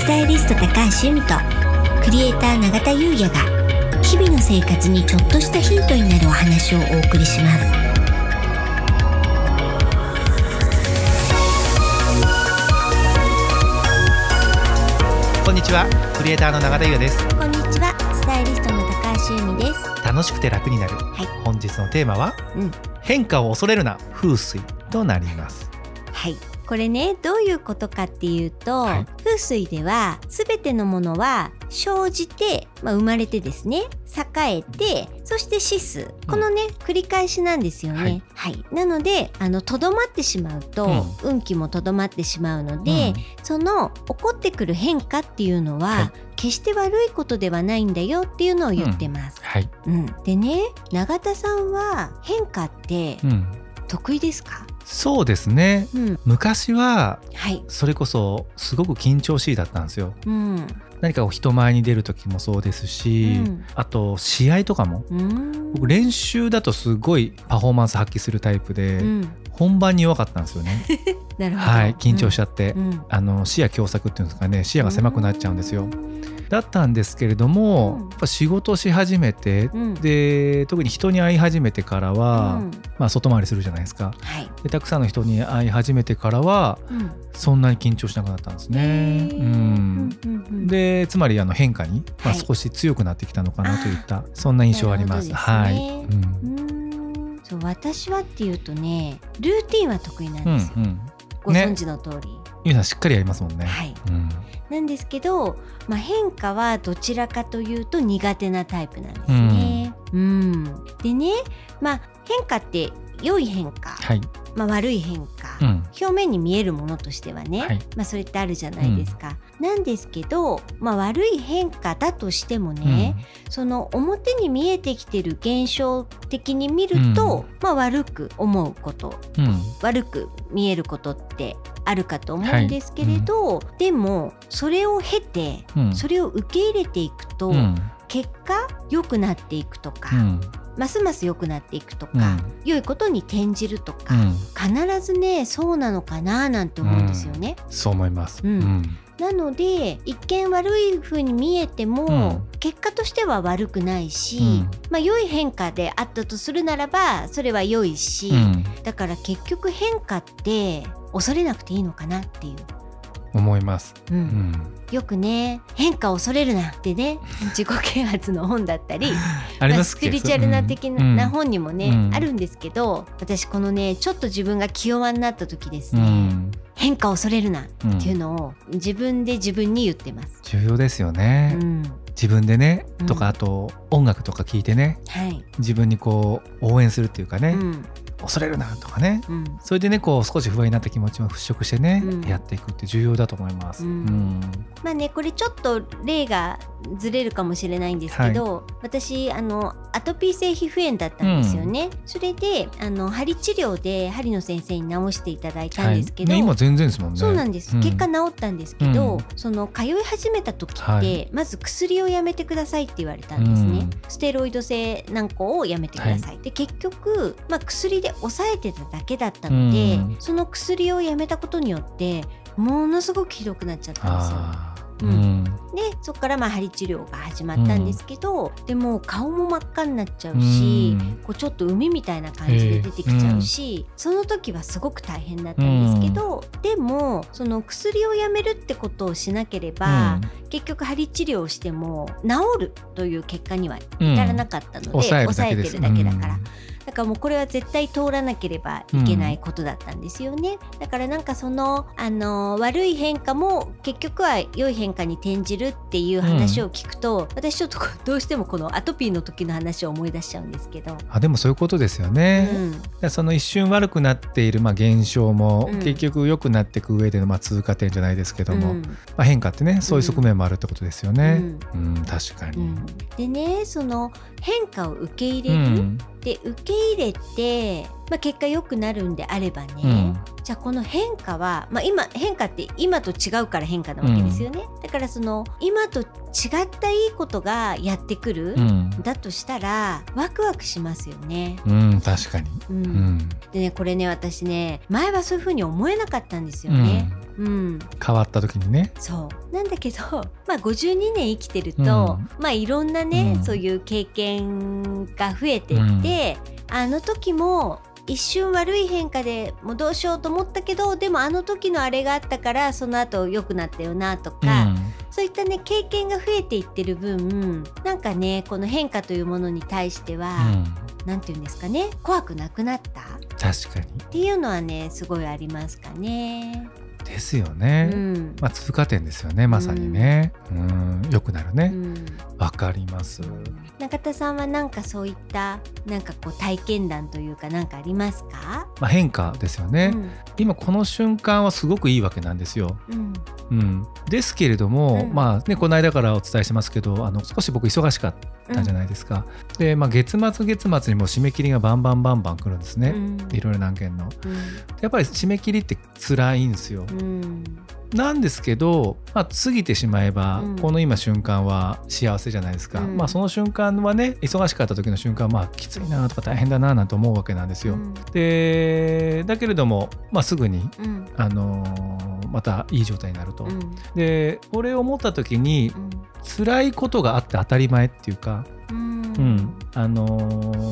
スタイリスト高橋由美とクリエイター永田優也が日々の生活にちょっとしたヒントになるお話をお送りします。こんにちはクリエイターの永田優也です。こんにちはスタイリストの高橋由美です。楽しくて楽になる、はい。本日のテーマはうん。変化を恐れるな風水となります。はいこれねどういうことかっていうと、はい。風水では全てのものは生じて、まあ、生まれてですね栄えてそして死す。このね、繰り返しなんですよね。はい、なのであのとどまってしまうと、運気もとどまってしまうので、その起こってくる変化っていうのは、はい。決して悪いことではないんだよっていうのを言ってます。はい、うん。でね永田さんは変化ってうん、得意ですか、そうですね。うん、昔ははい、それこそすごく緊張しいだったんですよ。うん。何かこう人前に出る時もそうですし、うん。あと試合とかも。うん。僕練習だとすごいパフォーマンス発揮するタイプで、うん。本番に弱かったんですよね。はい緊張しちゃって、うん。うん。あの視野狭窄っていうんですかね視野が狭くなっちゃうんですよ。だったんですけれども、うん。やっぱ仕事し始めて、うん。で特に人に会い始めてからは、うん。まあ、外回りするじゃないですか。はい。でたくさんの人に会い始めてからはうん。そんなに緊張しなくなったんですね。へうん。んうんうんでつまりあの変化に、まあ、はい。少し強くなってきたのかなといった、そんな印象はあります。なるはい、うん。私はっていうとねルーティンは得意なんうんですよ。うん、ご存知の通り。ゆうさんしっかりやりますもんね。はいうんなんですけど、まあ、変化はどちらかというと苦手なタイプなんですね。うんでね、まあ、変化って良い変化、はい、まあ、悪い変化、うん。表面に見えるものとしてはね、はい。まあ、それってあるじゃないですか。なんですけど、まあ、悪い変化だとしてもね、その表に見えてきてる現象的に見ると、まあ、悪く思うことうん。うん悪く見えることってあるかと思うんですけれど、でもそれを経てうん。それを受け入れていくと、うん結果良くなっていくとか、うん。ますます良くなっていくとか、うん。良いことに転じるとか、うん。必ずねそうなのかななんて思うんですよね。そう思います。うん。なので一見悪い風に見えても、うん。結果としては悪くないし、うん。まあ良い変化であったとするならばそれは良いし、うん。だから結局変化って恐れなくていいのかなっていう。思います。うん。うん。よくね変化を恐れるなってね 自己啓発の本だったり ありますスピリチュアルな的な,、本にもね、うん。あるんですけど私このねちょっと自分が気弱になった時ですうね、ん。変化を恐れるなっうんていうのを自分で自分に言ってます。重要ですよね。うん。自分でね、うん。とかあと音楽とか聞いてねはい、自分にこう応援するっていうかね、うん恐れるなとかね。うん。それでねこう少し不安になった気持ちを払拭してね、うん。やっていくって重要だと思います。まあねこれちょっと例がずれるかもしれないんですけど、私あのアトピー性皮膚炎だったんですよね、それであの針治療で針の先生に治していただいたんですけど、はい。ね、今全然ですもんね。そうなんです、うん。結果治ったんですけど、うん。その通い始めた時って、はい。まず薬をやめてくださいって言われたんですね、うん。ステロイド性軟膏をやめてください、で結局、まあ、薬で抑えてただけだったので、うん。その薬をやめたことによってものすごくひどくなっちゃったんですよ。ううん。ん。でそこからまあ針治療が始まったんですけど、でも顔も真っ赤になっちゃうし、うん。こうちょっと海みたいな感じで出てきちゃうし、その時はすごく大変だったんですけど、でもその薬をやめるってことをしなければ、結局針治療をしても治るという結果には至らなかったので、抑えてるだけだから。だからもうこれは絶対通らなければいけないことだったんですよね。だからなんかそのあの悪い変化も結局は良い変化に転じるっていう話を聞くと、私ちょっとどうしてもこのアトピーの時の話を思い出しちゃうんですけど。あでもそういうことですよね。うんその一瞬悪くなっているまあ現象も、うん結局良くなっていく上でのまあ通過点じゃないですけども、うんまあ、変化ってねそういう側面もあるってことですよね。うん、確かに。うんでねその変化を受け入うれる、んで受け入れてまあ、結果良くなるんであればね、じゃあこの変化は、まあ、今変化って今と違うから変化なわけですよね、だからその今と違ったいいことがやってくる、うん。だとしたらワクワクしますよね。うん確かに。うん。うん。でねこれね私ね前はそういう風に思えなかったんですようん。ね。うん、変わった時にね。そう。なんだけど、まあ、52年生きてると、うん。まあいろんなね、うん。そういう経験が増えてって、あの時も一瞬悪い変化でもうどうしようと思ったけどでもあの時のあれがあったからその後良くなったよなとか、そういったね経験が増えていってる分なんかねこの変化というものに対しては、うん。うんなんて言うんですかね怖くなくなった？っ確かに。ていうのはねすごいありますかね。ですようね、ん。まあ通過点ですよねまさにね。うん。良くなるうねん。わかります。中田さんはなんかそういったなんかこう体験談というかなんかありますか？まあ変化ですよね。今この瞬間はすごくいいわけなんですよ。うん。うん、ですけれども、うん。まあねこの間からお伝えしてますけどあの少し僕忙しかったじゃないですか、で、まあ、月末月末にもう締め切りがバンバンバンバン来るんですね、うん。いろいろな案件の。うん。やっぱり締め切りって辛いんですよ、うん。なんですけど、まあ、過ぎてしまえば、うん。この今瞬間は幸せじゃないですか、うん。まあその瞬間はね忙しかった時の瞬間はまあきついなとか大変だななんて思うわけなんですよ、うん。でだけれども、まあ、すぐにうん。あのーまたいい状態になると、うん。でこれを思った時にうん。辛いことがあって当たり前っていうか、うん。うんあの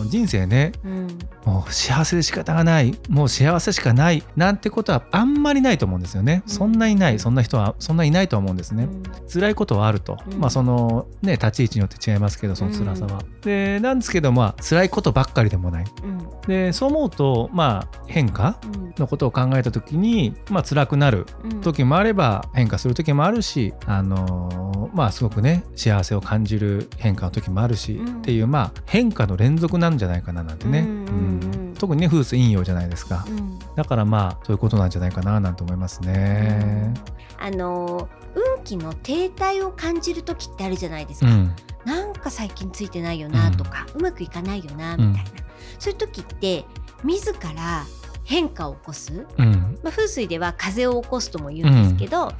ー人生ねうん。もう幸せで仕方がないもう幸せしかないなんてことはあんまりないと思うんですよね、うん。そんないないそんな人はそんないないと思うんですね、うん。辛いことはあると、うん。まあそのね立ち位置によって違いますけどその辛さは、でなんですけどまあ辛いことばっかりでもない。うん。でそう思うとまあ変化うん。のことを考えた時にまあ辛くなるうん。時もあれば変化する時もあるし、あのーまあすごくね幸せを感じる変化の時もあるし、うん。っていうまあ変化の連続なんじゃないかななんてね、うんうんうん特にね風水陰陽じゃないですか、うん。だからまあそういうことなんじゃないかななんて思いますね。あの運気の停滞を感じる時ってあるじゃないですか。うん。なんか最近ついてないよなとか、うまくいかないよなみたいな、そういう時って自ら変化を起こす、うん。まあ、風水では風を起こすとも言うんですけど、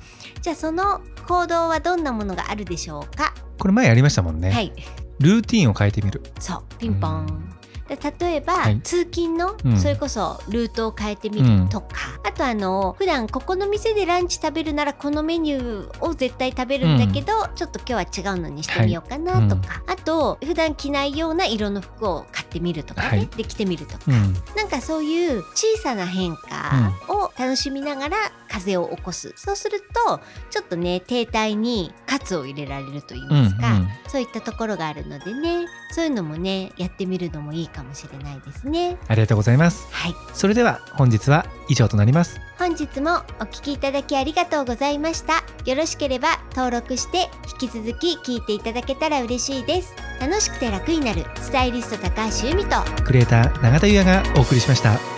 じゃあその行動はどんなものがあるでしょうか、これ前やりましたもんね、はいルーティンを変えてみる。そうピンポン、うん。で例えば、はい。通勤の、うん。それこそルートを変えてみるとか、あとあの普段ここの店でランチ食べるならこのメニューを絶対食べるんだけど、ちょっと今日は違うのにしてみようかなとか、あと普段着ないような色の服を買ってみるとかね、はい。で着てみるとか、うん。なんかそういう小さな変化を楽しみながら風を起こす、そうするとちょっとね停滞に喝を入れられると言いますか、うんうん。そういったところがあるのでね。そういうのもねやってみるのもいいかもしれないですね。ありがとうございます。はい。それでは本日は以上となります。本日もお聞きいただきありがとうございました。よろしければ登録して引き続き聞いていただけたら嬉しいです楽しくて楽になるスタイリスト高橋由美とクリエイター永田優也がお送りしました。